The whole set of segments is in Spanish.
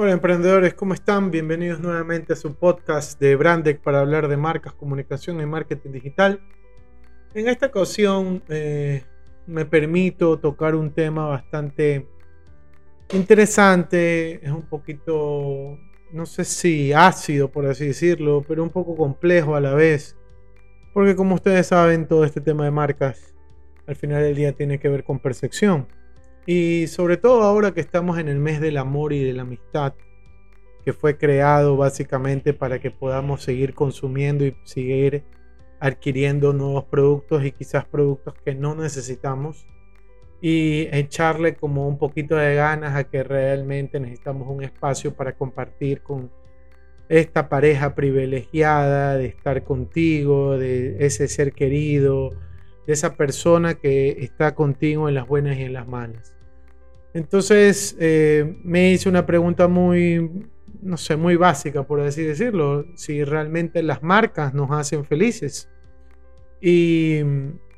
Hola emprendedores, ¿cómo están? Bienvenidos nuevamente a su podcast de Brandec para hablar de marcas, comunicación y marketing digital. En esta ocasión eh, me permito tocar un tema bastante interesante, es un poquito, no sé si ácido por así decirlo, pero un poco complejo a la vez. Porque como ustedes saben, todo este tema de marcas al final del día tiene que ver con percepción. Y sobre todo ahora que estamos en el mes del amor y de la amistad, que fue creado básicamente para que podamos seguir consumiendo y seguir adquiriendo nuevos productos y quizás productos que no necesitamos y echarle como un poquito de ganas a que realmente necesitamos un espacio para compartir con esta pareja privilegiada, de estar contigo, de ese ser querido, de esa persona que está contigo en las buenas y en las malas. Entonces eh, me hice una pregunta muy, no sé, muy básica, por así decirlo, si realmente las marcas nos hacen felices. Y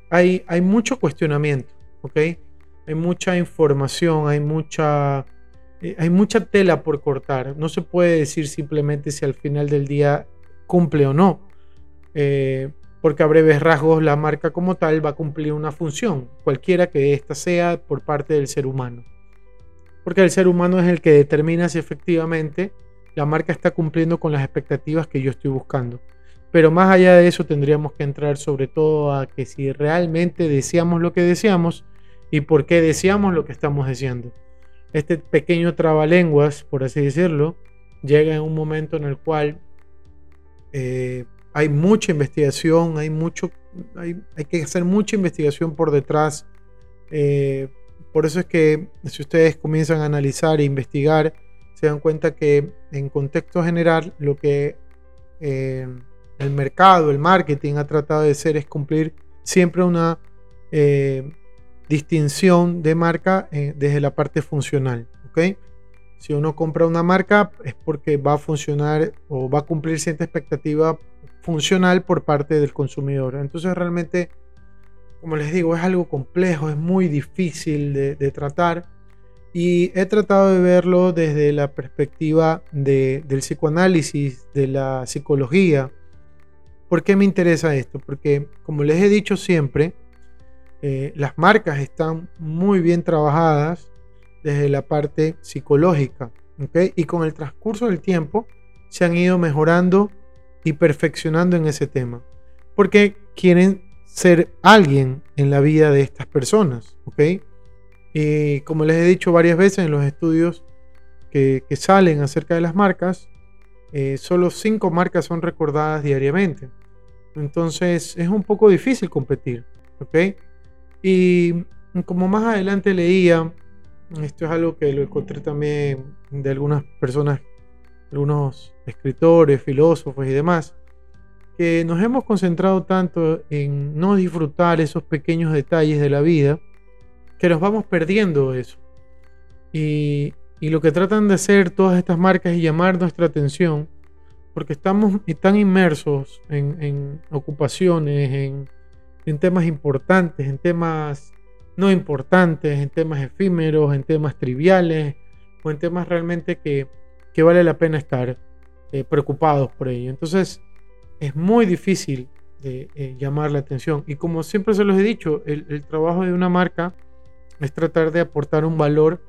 hay, hay mucho cuestionamiento, ¿ok? Hay mucha información, hay mucha, eh, hay mucha tela por cortar. No se puede decir simplemente si al final del día cumple o no. Eh, porque a breves rasgos la marca como tal va a cumplir una función, cualquiera que ésta sea por parte del ser humano porque el ser humano es el que determina si efectivamente la marca está cumpliendo con las expectativas que yo estoy buscando. Pero más allá de eso tendríamos que entrar sobre todo a que si realmente deseamos lo que deseamos y por qué deseamos lo que estamos deseando. Este pequeño trabalenguas, por así decirlo, llega en un momento en el cual eh, hay mucha investigación, hay, mucho, hay, que hacer mucha investigación por detrás eh, por eso es que si ustedes comienzan a analizar e investigar, se dan cuenta que en contexto general lo que eh, el mercado, el marketing ha tratado de hacer es cumplir siempre una eh, distinción de marca eh, desde la parte funcional. Si uno compra una marca es porque va a funcionar o va a cumplir cierta expectativa funcional por parte del consumidor. Entonces realmente como les digo, es algo complejo, es muy difícil de, tratar. Y he tratado de verlo desde la perspectiva del psicoanálisis, de la psicología. ¿Por qué me interesa esto? Porque, como les he dicho siempre, eh, las marcas están muy bien trabajadas desde la parte psicológica. Y con el transcurso del tiempo se han ido mejorando y perfeccionando en ese tema. Porque quieren ser alguien en la vida de estas personas, ¿ok? Y como les he dicho varias veces en los estudios que, salen acerca de las marcas, eh, solo cinco marcas son recordadas diariamente. Entonces es un poco difícil competir, ¿ok? Y como más adelante leía, esto es algo que lo encontré también de algunas personas, algunos escritores, filósofos y demás, que nos hemos concentrado tanto en no disfrutar esos pequeños detalles de la vida, que nos vamos perdiendo eso. Y, lo que tratan de hacer todas estas marcas es llamar nuestra atención, porque estamos tan inmersos en, ocupaciones, en, temas importantes, en temas no importantes, en temas efímeros, en temas triviales, o en temas realmente que, vale la pena estar eh, preocupados por ello. Entonces, es muy difícil de eh, llamar la atención. Y como siempre se los he dicho, el, trabajo de una marca es tratar de aportar un valor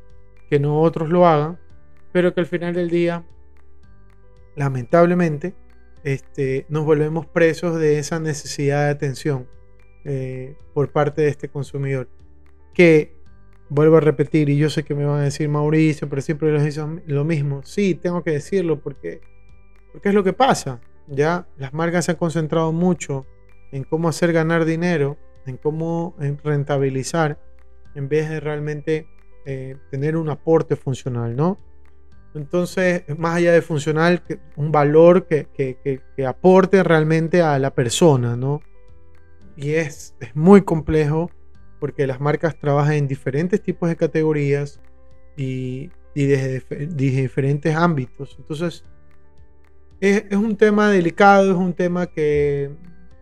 que no otros lo hagan, pero que al final del día, lamentablemente, este, nos volvemos presos de esa necesidad de atención eh, por parte de este consumidor. Que, vuelvo a repetir, y yo sé que me van a decir Mauricio, pero siempre les dicen lo mismo. Sí, tengo que decirlo porque, porque es lo que pasa. Ya las marcas se han concentrado mucho en cómo hacer ganar dinero, en cómo rentabilizar, en vez de realmente eh, tener un aporte funcional, ¿no? Entonces, más allá de funcional, un valor que, que, aporte realmente a la persona, ¿no? Y es, es, muy complejo porque las marcas trabajan en diferentes tipos de categorías y, y desde, diferentes ámbitos. Entonces, es, un tema delicado, es un tema que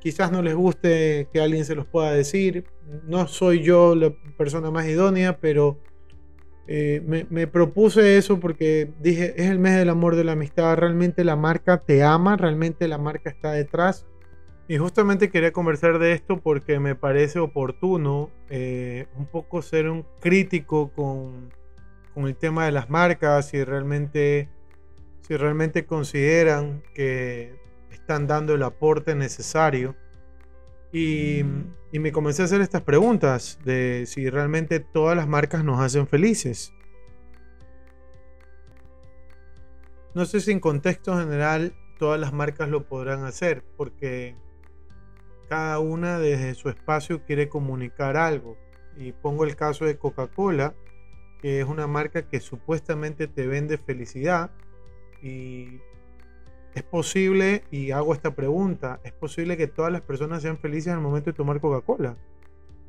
quizás no les guste que alguien se los pueda decir. No soy yo la persona más idónea, pero eh, me, propuse eso porque dije, es el mes del amor de la amistad, realmente la marca te ama, realmente la marca está detrás. Y justamente quería conversar de esto porque me parece oportuno eh, un poco ser un crítico con, con, el tema de las marcas y realmente, si realmente consideran que están dando el aporte necesario. Y y me comencé a hacer estas preguntas de si realmente todas las marcas nos hacen felices. No sé si en contexto general todas las marcas lo podrán hacer, porque cada una desde su espacio quiere comunicar algo. Y pongo el caso de Coca-Cola, que es una marca que supuestamente te vende felicidad y es posible, y hago esta pregunta, es posible que todas las personas sean felices al momento de tomar Coca-Cola.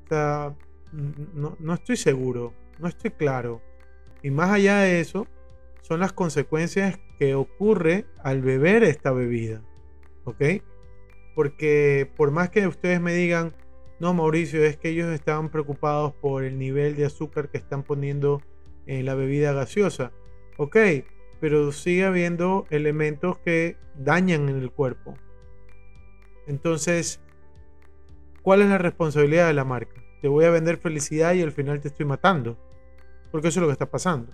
O sea, no, estoy seguro, no estoy claro. Y más allá de eso, son las consecuencias que ocurre al beber esta bebida. ¿Ok? Porque por más que ustedes me digan, no, Mauricio, es que ellos estaban preocupados por el nivel de azúcar que están poniendo en la bebida gaseosa. Ok, pero sigue habiendo elementos que dañan en el cuerpo. Entonces, ¿cuál es la responsabilidad de la marca? Te voy a vender felicidad y al final te estoy matando. Porque eso es lo que está pasando.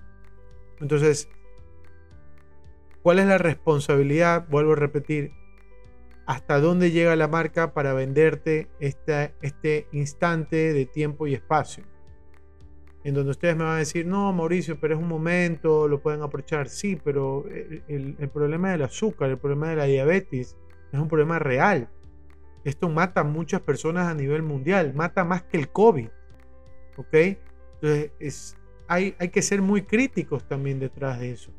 Entonces, ¿cuál es la responsabilidad? Vuelvo a repetir, ¿hasta dónde llega la marca para venderte este instante de tiempo y espacio? En donde ustedes me van a decir, no, Mauricio, pero es un momento, lo pueden aprovechar. Sí, pero el, problema del azúcar, el problema de la diabetes, es un problema real. Esto mata a muchas personas a nivel mundial, mata más que el COVID. ¿Ok? Entonces, es, hay, hay que ser muy críticos también detrás de eso.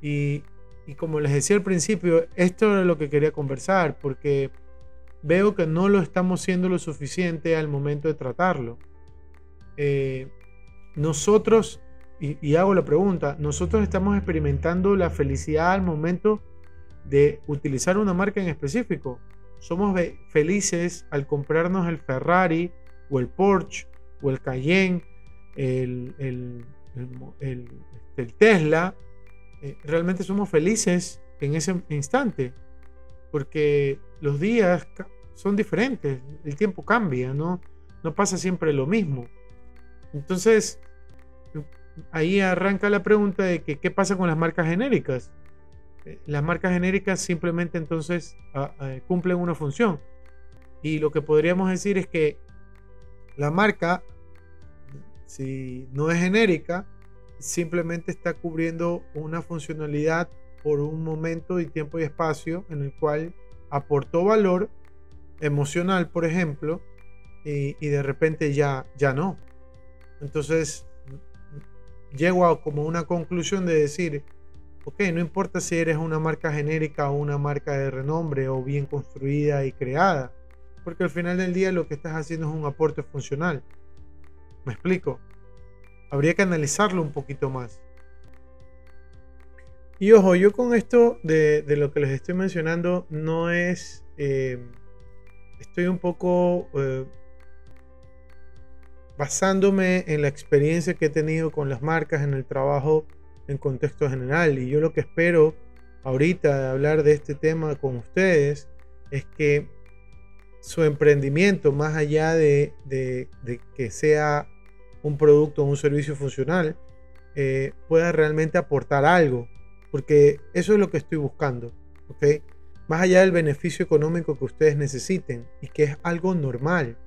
Y, y como les decía al principio, esto era lo que quería conversar, porque veo que no lo estamos siendo lo suficiente al momento de tratarlo. Eh, nosotros, y, hago la pregunta, nosotros estamos experimentando la felicidad al momento de utilizar una marca en específico. Somos felices al comprarnos el Ferrari o el Porsche o el Cayenne, el, el, el, Tesla. Eh, realmente somos felices en ese instante porque los días son diferentes, el tiempo cambia, ¿no? No pasa siempre lo mismo. Entonces, ahí arranca la pregunta de que qué pasa con las marcas genéricas. Eh, las marcas genéricas simplemente entonces cumplen una función. Y lo que podríamos decir es que la marca, si no es genérica, simplemente está cubriendo una funcionalidad por un momento y tiempo y espacio en el cual aportó valor emocional, por ejemplo, y, y de repente ya, ya no. Entonces, llego a como una conclusión de decir, ok, no importa si eres una marca genérica o una marca de renombre o bien construida y creada, porque al final del día lo que estás haciendo es un aporte funcional. ¿Me explico? Habría que analizarlo un poquito más. Y ojo, yo con esto de, lo que les estoy mencionando no es... Eh, estoy un poco... Eh, basándome en la experiencia que he tenido con las marcas en el trabajo en contexto general. Y yo lo que espero ahorita de hablar de este tema con ustedes es que su emprendimiento, más allá de, que sea un producto o un servicio funcional, eh, pueda realmente aportar algo. Porque eso es lo que estoy buscando. Más allá del beneficio económico que ustedes necesiten y que es algo normal.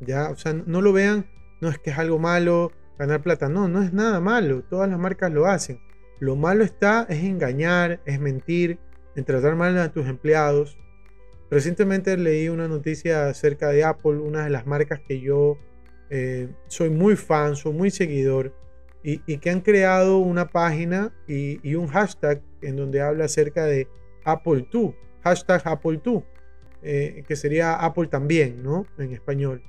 ¿ya? O sea, no lo vean no es que es algo malo ganar plata, no, no es nada malo, todas las marcas lo hacen. Lo malo está es engañar, es mentir, en tratar mal a tus empleados. Recientemente leí una noticia acerca de Apple, una de las marcas que yo eh, soy muy fan, soy muy seguidor, y, que han creado una página y, un hashtag en donde habla acerca de Apple 2, hashtag Apple 2, eh, que sería Apple también, ¿no? En español.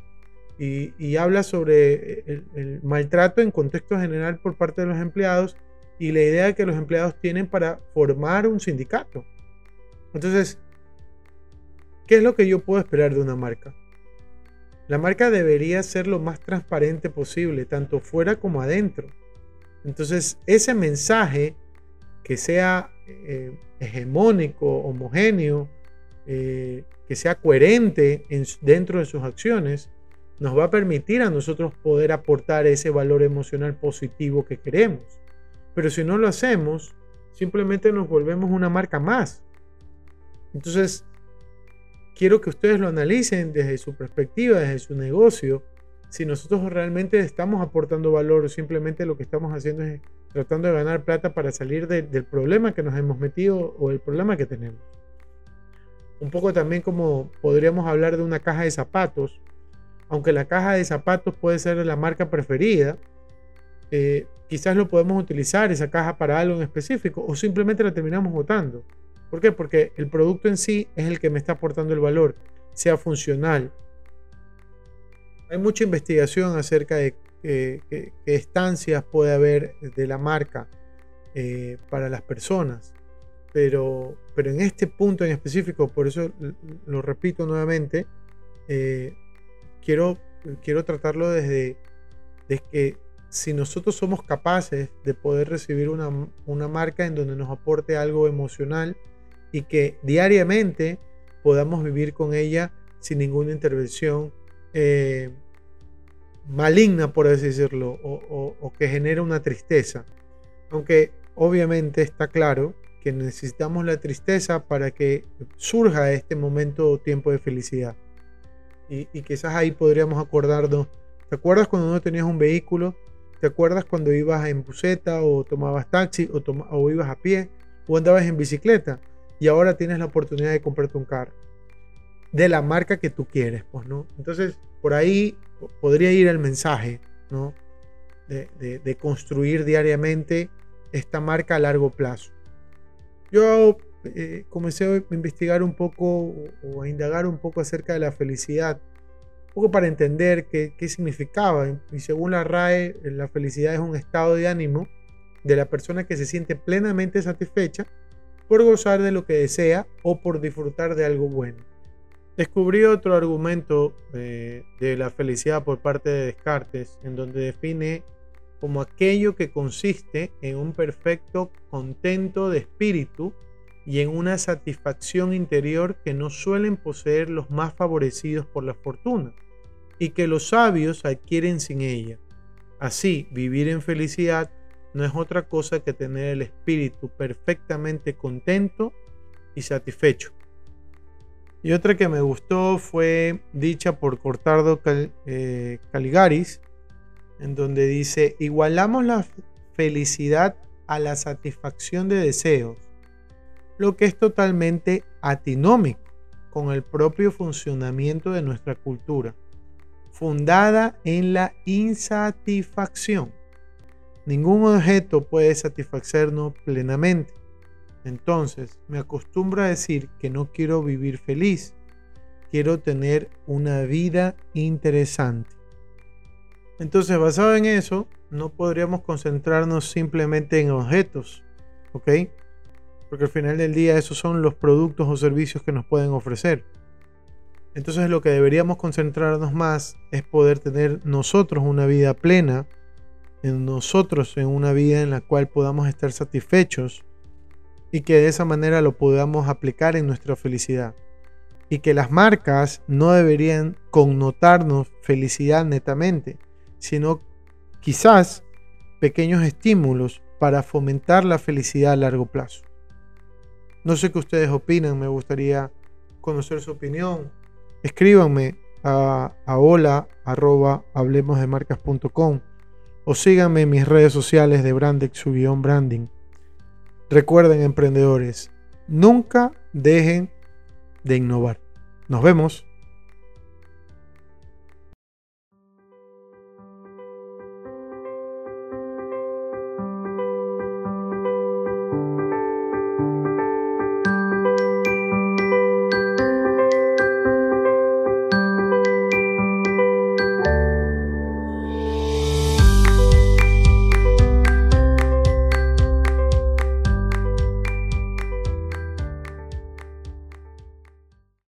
Y, habla sobre el, maltrato en contexto general por parte de los empleados y la idea que los empleados tienen para formar un sindicato. Entonces, ¿qué es lo que yo puedo esperar de una marca? La marca debería ser lo más transparente posible, tanto fuera como adentro. Entonces, ese mensaje que sea eh, hegemónico, homogéneo, eh, que sea coherente dentro de sus acciones, nos va a permitir a nosotros poder aportar ese valor emocional positivo que queremos. Pero si no lo hacemos, simplemente nos volvemos una marca más. Entonces, quiero que ustedes lo analicen desde su perspectiva, desde su negocio, si nosotros realmente estamos aportando valor o simplemente lo que estamos haciendo es tratando de ganar plata para salir del problema que nos hemos metido o el problema que tenemos. Un poco también como podríamos hablar de una caja de zapatos, aunque la caja de zapatos puede ser la marca preferida, eh, quizás lo podemos utilizar esa caja para algo en específico o simplemente la terminamos botando. ¿Por qué? Porque el producto en sí es el que me está aportando el valor, sea funcional, hay mucha investigación acerca de qué estancias puede haber de la marca eh, para las personas. Pero, pero en este punto en específico, por eso lo repito nuevamente, eh, quiero, quiero tratarlo desde, desde, que si nosotros somos capaces de poder recibir una, una, marca en donde nos aporte algo emocional y que diariamente podamos vivir con ella sin ninguna intervención eh, maligna, por así decirlo, o, que genera una tristeza. Aunque obviamente está claro que necesitamos la tristeza para que surja este momento o tiempo de felicidad. Y, quizás ahí podríamos acordarnos, ¿te acuerdas cuando no tenías un vehículo? ¿Te acuerdas cuando ibas en buseta o tomabas taxi o, o ibas a pie o andabas en bicicleta? Y ahora tienes la oportunidad de comprarte un carro de la marca que tú quieres, pues, ¿no? Entonces, por ahí podría ir el mensaje, ¿no? De, construir diariamente esta marca a largo plazo. Yo eh, comencé a investigar un poco o a indagar un poco acerca de la felicidad, un poco para entender qué, qué significaba. Y según la RAE, la felicidad es un estado de ánimo de la persona que se siente plenamente satisfecha por gozar de lo que desea o por disfrutar de algo bueno. Descubrí otro argumento eh, de la felicidad por parte de Descartes, en donde define como aquello que consiste en un perfecto contento de espíritu y en una satisfacción interior que no suelen poseer los más favorecidos por la fortuna, y que los sabios adquieren sin ella. Así, vivir en felicidad no es otra cosa que tener el espíritu perfectamente contento y satisfecho. Y otra que me gustó fue dicha por Cortardo eh, Caligaris, en donde dice, igualamos la felicidad a la satisfacción de deseos, lo que es totalmente atinómico con el propio funcionamiento de nuestra cultura, fundada en la insatisfacción. Ningún objeto puede satisfacernos plenamente entonces, me acostumbro a decir que no quiero vivir feliz, quiero tener una vida interesante. Entonces, basado en eso, no podríamos concentrarnos simplemente en objetos, ¿ok? Porque al final del día esos son los productos o servicios que nos pueden ofrecer. Entonces lo que deberíamos concentrarnos más es poder tener nosotros una vida plena, en nosotros en una vida en la cual podamos estar satisfechos y que de esa manera lo podamos aplicar en nuestra felicidad. Y que las marcas no deberían connotarnos felicidad netamente, sino quizás pequeños estímulos para fomentar la felicidad a largo plazo. No sé qué ustedes opinan, me gustaría conocer su opinión. Escríbanme a, a hola hablemosdemarcas.com o síganme en mis redes sociales de Brandex branding. Recuerden, emprendedores, nunca dejen de innovar. Nos vemos.